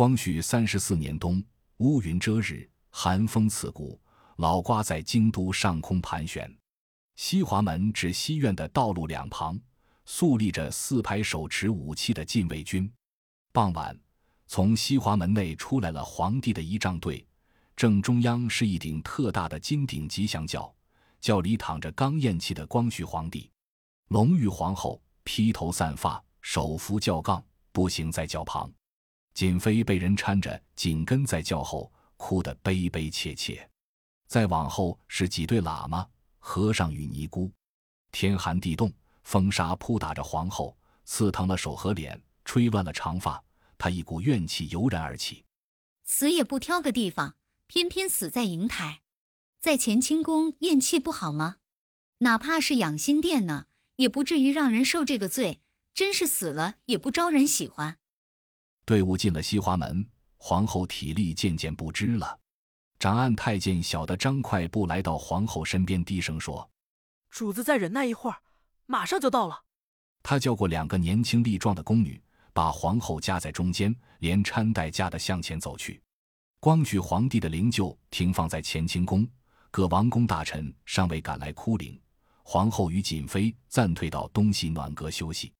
光绪三十四年冬，乌云遮日，寒风刺骨，老瓜在京都上空盘旋。西华门至西苑的道路两旁，肃立着四排手持武器的禁卫军。傍晚，从西华门内出来了皇帝的仪仗队，正中央是一顶特大的金顶吉祥轿，轿里躺着刚咽气的光绪皇帝，隆裕皇后披头散发，手扶轿杠，步行在轿旁。瑾妃被人搀着，紧跟在轿后，哭得悲悲切切。再往后是几对喇嘛。和尚与尼姑，天寒地冻，风沙扑打着皇后，刺疼了手和脸，吹乱了长发。她一股怨气油然而起，死也不挑个地方，偏偏死在瀛台，在乾清宫咽气不好吗？哪怕是养心殿呢，也不至于让人受这个罪。真是死了也不招人喜欢。队伍进了西华门，皇后体力渐渐不支了。长按太监小的张快步来到皇后身边，低声说：“主子再忍耐一会儿，马上就到了。”他叫过两个年轻力壮的宫女，把皇后夹在中间，连搀带夹的向前走去。光绪皇帝的灵柩停放在乾清宫，各王公大臣尚未赶来哭灵，皇后与瑾妃暂退到东西暖阁休息。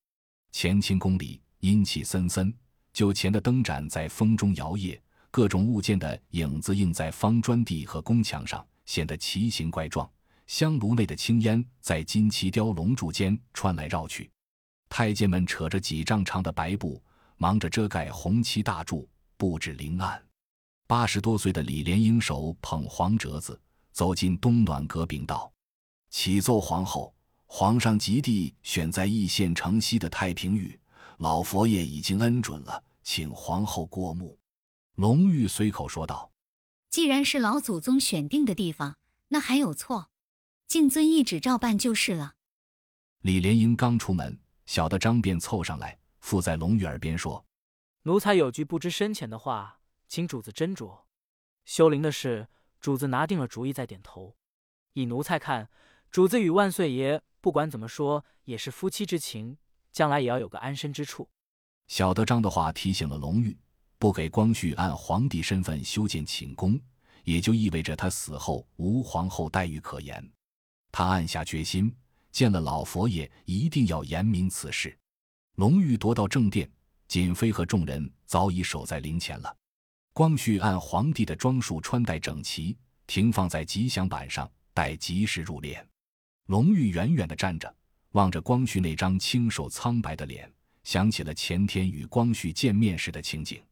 乾清宫里阴气森森，酒前的灯盏在风中摇曳。各种物件的影子映在方砖地和宫墙上，显得奇形怪状。香炉内的青烟在金漆雕龙柱间穿来绕去。太监们扯着几丈长的白布，忙着遮盖红漆大柱，布置灵案。八十多岁的李莲英手捧黄折子，走进东暖阁禀道：“启奏皇后，皇上急地选在易县城西的太平峪，老佛爷已经恩准了，请皇后过目。”龙玉随口说道：“既然是老祖宗选定的地方，那还有错？敬遵懿旨照办就是了。”李莲英刚出门，小的张便凑上来，附在龙玉耳边说：“奴才有句不知深浅的话，请主子斟酌。修陵的事，主子拿定了主意再点头。以奴才看，主子与万岁爷不管怎么说也是夫妻之情，将来也要有个安身之处。”小德张的话提醒了隆裕。不给光绪按皇帝身份修建寝宫，也就意味着他死后无皇后待遇可言。他暗下决心，见了老佛爷一定要严明此事。隆裕夺到正殿，瑾妃和众人早已守在灵前了。光绪按皇帝的装束穿戴整齐，停放在吉祥板上，待吉时入殓。隆裕远远地站着，望着光绪那张清瘦苍白的脸，想起了前天与光绪见面时的情景。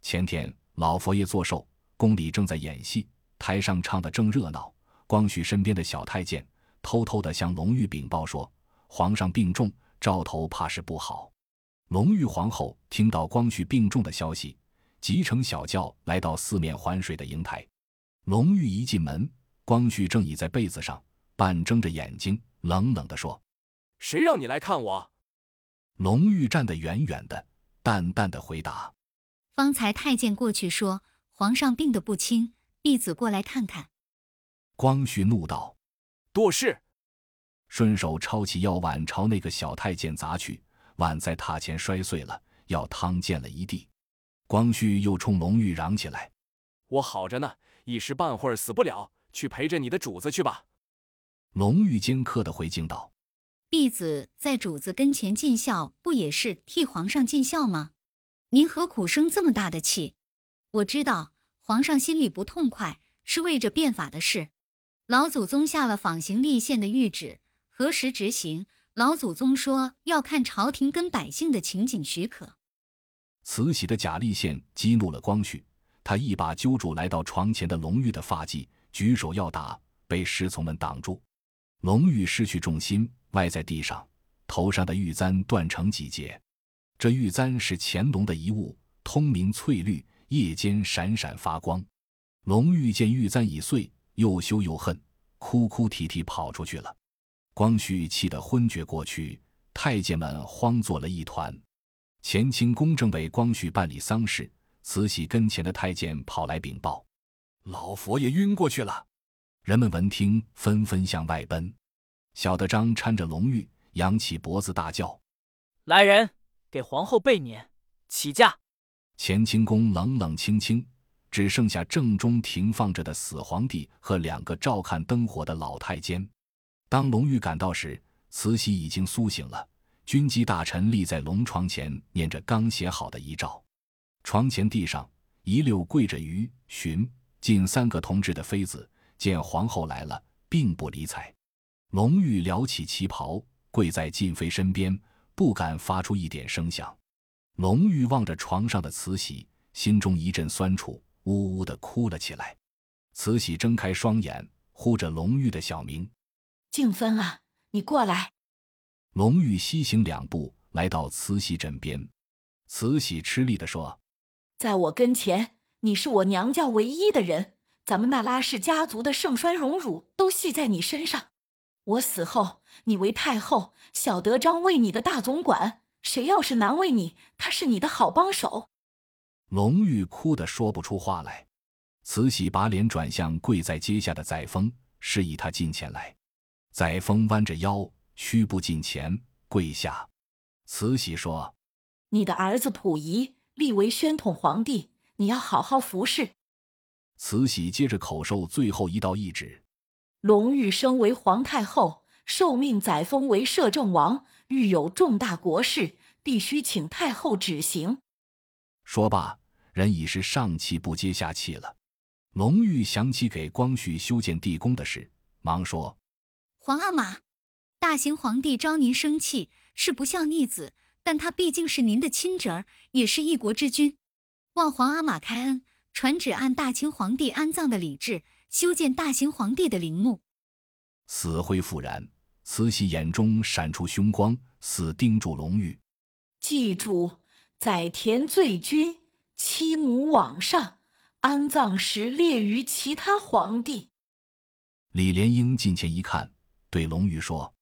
前天老佛爷作寿，宫里正在演戏，台上唱的正热闹。光绪身边的小太监偷偷地向隆裕禀报说：“皇上病重，兆头怕是不好。”隆裕皇后听到光绪病重的消息，急乘小轿来到四面环水的瀛台。隆裕一进门，光绪正倚在被子上，半睁着眼睛，冷冷地说：“谁让你来看我？”龙玉站得远远的，淡淡的回答。方才太监过去说，皇上病得不轻，婢子过来看看。光绪怒道：“多事！”顺手抄起药碗朝那个小太监砸去，碗在榻前摔碎了，药汤溅了一地。光绪又冲龙玉嚷起来：“我好着呢，一时半会儿死不了，去陪着你的主子去吧。”龙玉尖刻的回敬道：“婢子在主子跟前尽孝，不也是替皇上尽孝吗？”您何苦生这么大的气？我知道皇上心里不痛快，是为着变法的事。老祖宗下了仿刑立宪的谕旨，何时执行？老祖宗说要看朝廷跟百姓的情景许可。慈禧的假立宪激怒了光绪，他一把揪住来到床前的隆裕的发髻，举手要打，被侍从们挡住。隆裕失去重心，歪在地上，头上的玉簪断成几截。这玉簪是乾隆的遗物，通明翠绿，夜间闪闪发光。隆裕见玉簪已碎，又羞又恨，哭哭啼啼跑出去了。光绪气得昏厥过去，太监们慌作了一团。乾清宫正为光绪办理丧事，慈禧跟前的太监跑来禀报：老佛爷晕过去了。人们闻听，纷纷向外奔。小德张搀着龙玉，扬起脖子大叫：“来人！”给皇后备撵，起驾。乾清宫冷冷清清，只剩下正中停放着的死皇帝和两个照看灯火的老太监。当隆裕赶到时，慈禧已经苏醒了。军机大臣立在龙床前，念着刚写好的遗诏。床前地上一溜跪着于寻近三个同志的妃子，见皇后来了，并不理睬。隆裕撩起旗袍，跪在晋妃身边，不敢发出一点声响。龙玉望着床上的慈禧，心中一阵酸楚，呜呜的哭了起来。慈禧睁开双眼，呼着龙玉的小名：“静芬啊，你过来。”龙玉西行两步，来到慈禧枕边。慈禧吃力地说：“在我跟前，你是我娘家唯一的人，咱们那拉氏家族的盛衰荣辱都系在你身上。我死后，你为太后，小德章为你的大总管，谁要是难为你，他是你的好帮手。”龙玉哭得说不出话来。慈禧把脸转向跪在阶下的载沣，示意他近前来。载沣弯着腰。屈步近前，跪下。慈禧说：“你的儿子溥仪立为宣统皇帝，你要好好服侍。”慈禧接着口授最后一道懿旨：“隆裕升为皇太后，受命载沣为摄政王，遇有重大国事，必须请太后旨行。”说罢，人已是上气不接下气了。隆裕想起给光绪修建地宫的事，忙说：“皇阿玛。”大行皇帝招您生气，是不孝逆子，但他毕竟是您的亲侄儿，也是一国之君，望皇阿玛开恩，传旨按大清皇帝安葬的礼制，修建大行皇帝的陵墓。死灰复燃，慈禧眼中闪出凶光，死盯住龙玉：记住，载田罪君，妻母往上，安葬时列于其他皇帝。李莲英近前一看，对龙玉说。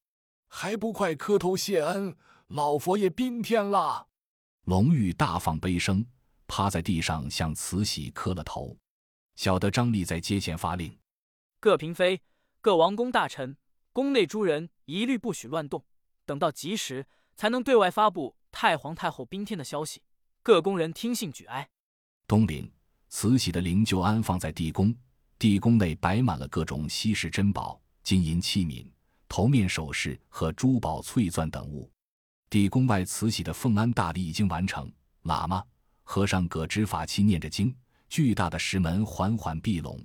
还不快磕头谢恩，老佛爷宾天了。龙玉大放悲声，趴在地上向慈禧磕了头。小的张立在阶前发令：各嫔妃、各王公大臣、宫内诸人一律不许乱动，等到吉时才能对外发布太皇太后宾天的消息。各宫人听信举哀。东陵，慈禧的灵柩安放在地宫，地宫内摆满了各种稀世珍宝、金银器皿。头面首饰和珠宝翠钻等物，地宫外慈禧的奉安大礼已经完成。喇嘛、和尚葛执法器念着经，巨大的石门缓缓闭拢。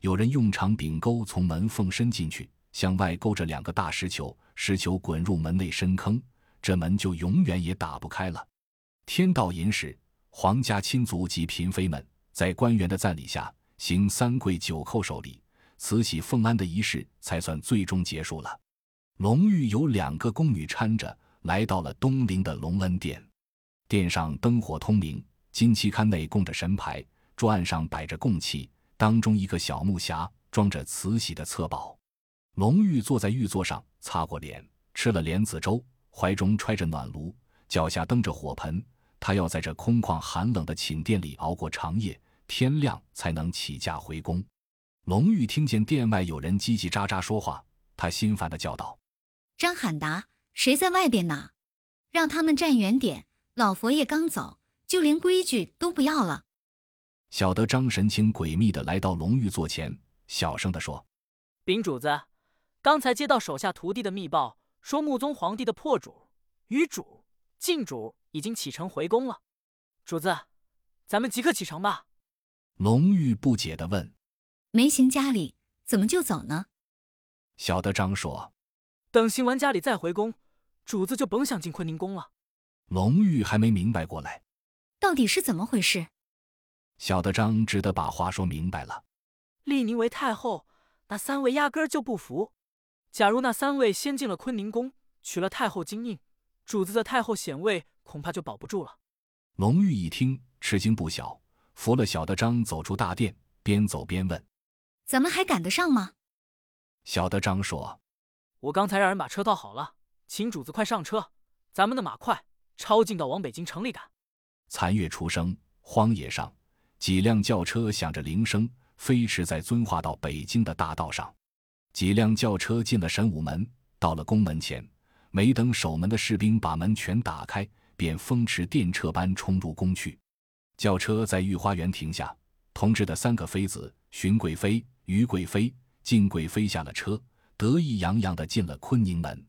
有人用长柄钩从门缝伸进去，向外勾着两个大石球，石球滚入门内深坑，这门就永远也打不开了。天道寅时，皇家亲族及嫔妃们在官员的赞礼下行三跪九叩首礼，慈禧奉安的仪式才算最终结束了。隆裕有两个宫女搀着来到了东陵的隆恩殿，殿上灯火通明，金漆龛内供着神牌，桌案上摆着供器，当中一个小木匣装着慈禧的册宝。隆裕坐在玉座上，擦过脸，吃了莲子粥，怀中揣着暖炉，脚下蹬着火盆。他要在这空旷寒冷的寝殿里熬过长夜，天亮才能起驾回宫。隆裕听见殿外有人叽叽喳喳说话，他心烦的叫道。张罕达，谁在外边呢？让他们站远点。老佛爷刚走，就连规矩都不要了。小德张神情诡秘的来到龙玉座前，小声的说：“禀主子，刚才接到手下徒弟的密报，说穆宗皇帝的破主、余主、靖主已经启程回宫了。主子，咱们即刻启程吧。”龙玉不解的问：“没行家里，怎么就走呢？”小德张说。等行完家里再回宫，主子就甭想进坤宁宫了。龙玉还没明白过来，到底是怎么回事？小德张只得把话说明白了。立您为太后，那三位压根儿就不服。假如那三位先进了坤宁宫，取了太后金印，主子的太后显位恐怕就保不住了。龙玉一听，吃惊不小，扶了小德张走出大殿，边走边问：“咱们还赶得上吗？”小德张说。我刚才让人把车倒好了，请主子快上车。咱们的马快，抄近道往北京城里赶。残月初升，荒野上几辆轿车响着铃声，飞驰在遵化到北京的大道上。几辆轿车进了神武门，到了宫门前，没等守门的士兵把门全打开，便风驰电掣般冲入宫去。轿车在御花园停下，同治的三个妃子荀贵妃、于贵妃、敬贵妃下了车，得意洋洋地进了坤宁门。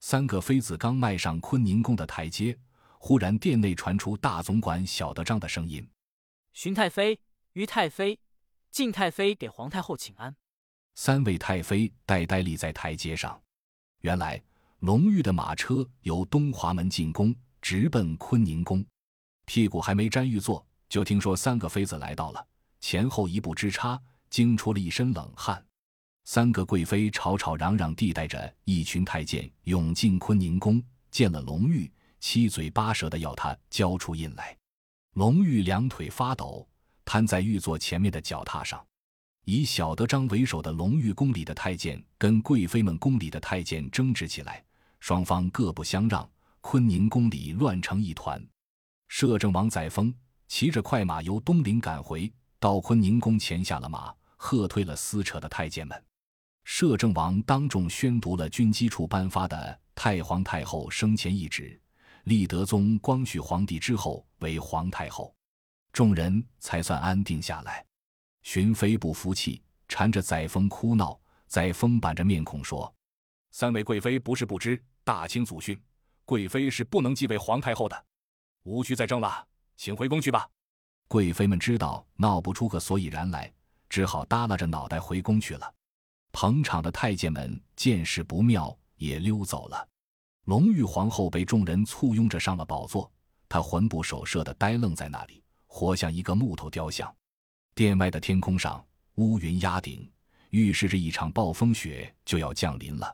三个妃子刚迈上坤宁宫的台阶，忽然殿内传出大总管小德张的声音：“荀太妃、于太妃、敬太妃给皇太后请安。”三位太妃呆呆立在台阶上。原来隆裕的马车由东华门进宫，直奔坤宁宫。屁股还没沾玉座，就听说三个妃子来到了，前后一步之差，惊出了一身冷汗。三个贵妃吵吵嚷嚷地带着一群太监涌进坤宁宫，见了隆裕，七嘴八舌的要他交出印来。隆裕两腿发抖，瘫在玉座前面的脚踏上。以小德张为首的隆裕宫里的太监跟贵妃们宫里的太监争执起来，双方各不相让，坤宁宫里乱成一团。摄政王载沣骑着快马由东陵赶回，到坤宁宫前下了马，喝退了撕扯的太监们。摄政王当众宣读了军机处颁发的太皇太后生前懿旨，立德宗光绪皇帝之后为皇太后，众人才算安定下来。荀妃不服气，缠着载沣哭闹。载沣板着面孔说：“三位贵妃不是不知，大清祖训，贵妃是不能继位皇太后的。”无需再争了，请回宫去吧。贵妃们知道闹不出个所以然来，只好耷拉着脑袋回宫去了。捧场的太监们见势不妙，也溜走了。隆裕皇后被众人簇拥着上了宝座，她魂不守舍地呆愣在那里，活像一个木头雕像。殿外的天空上乌云压顶，预示着一场暴风雪就要降临了。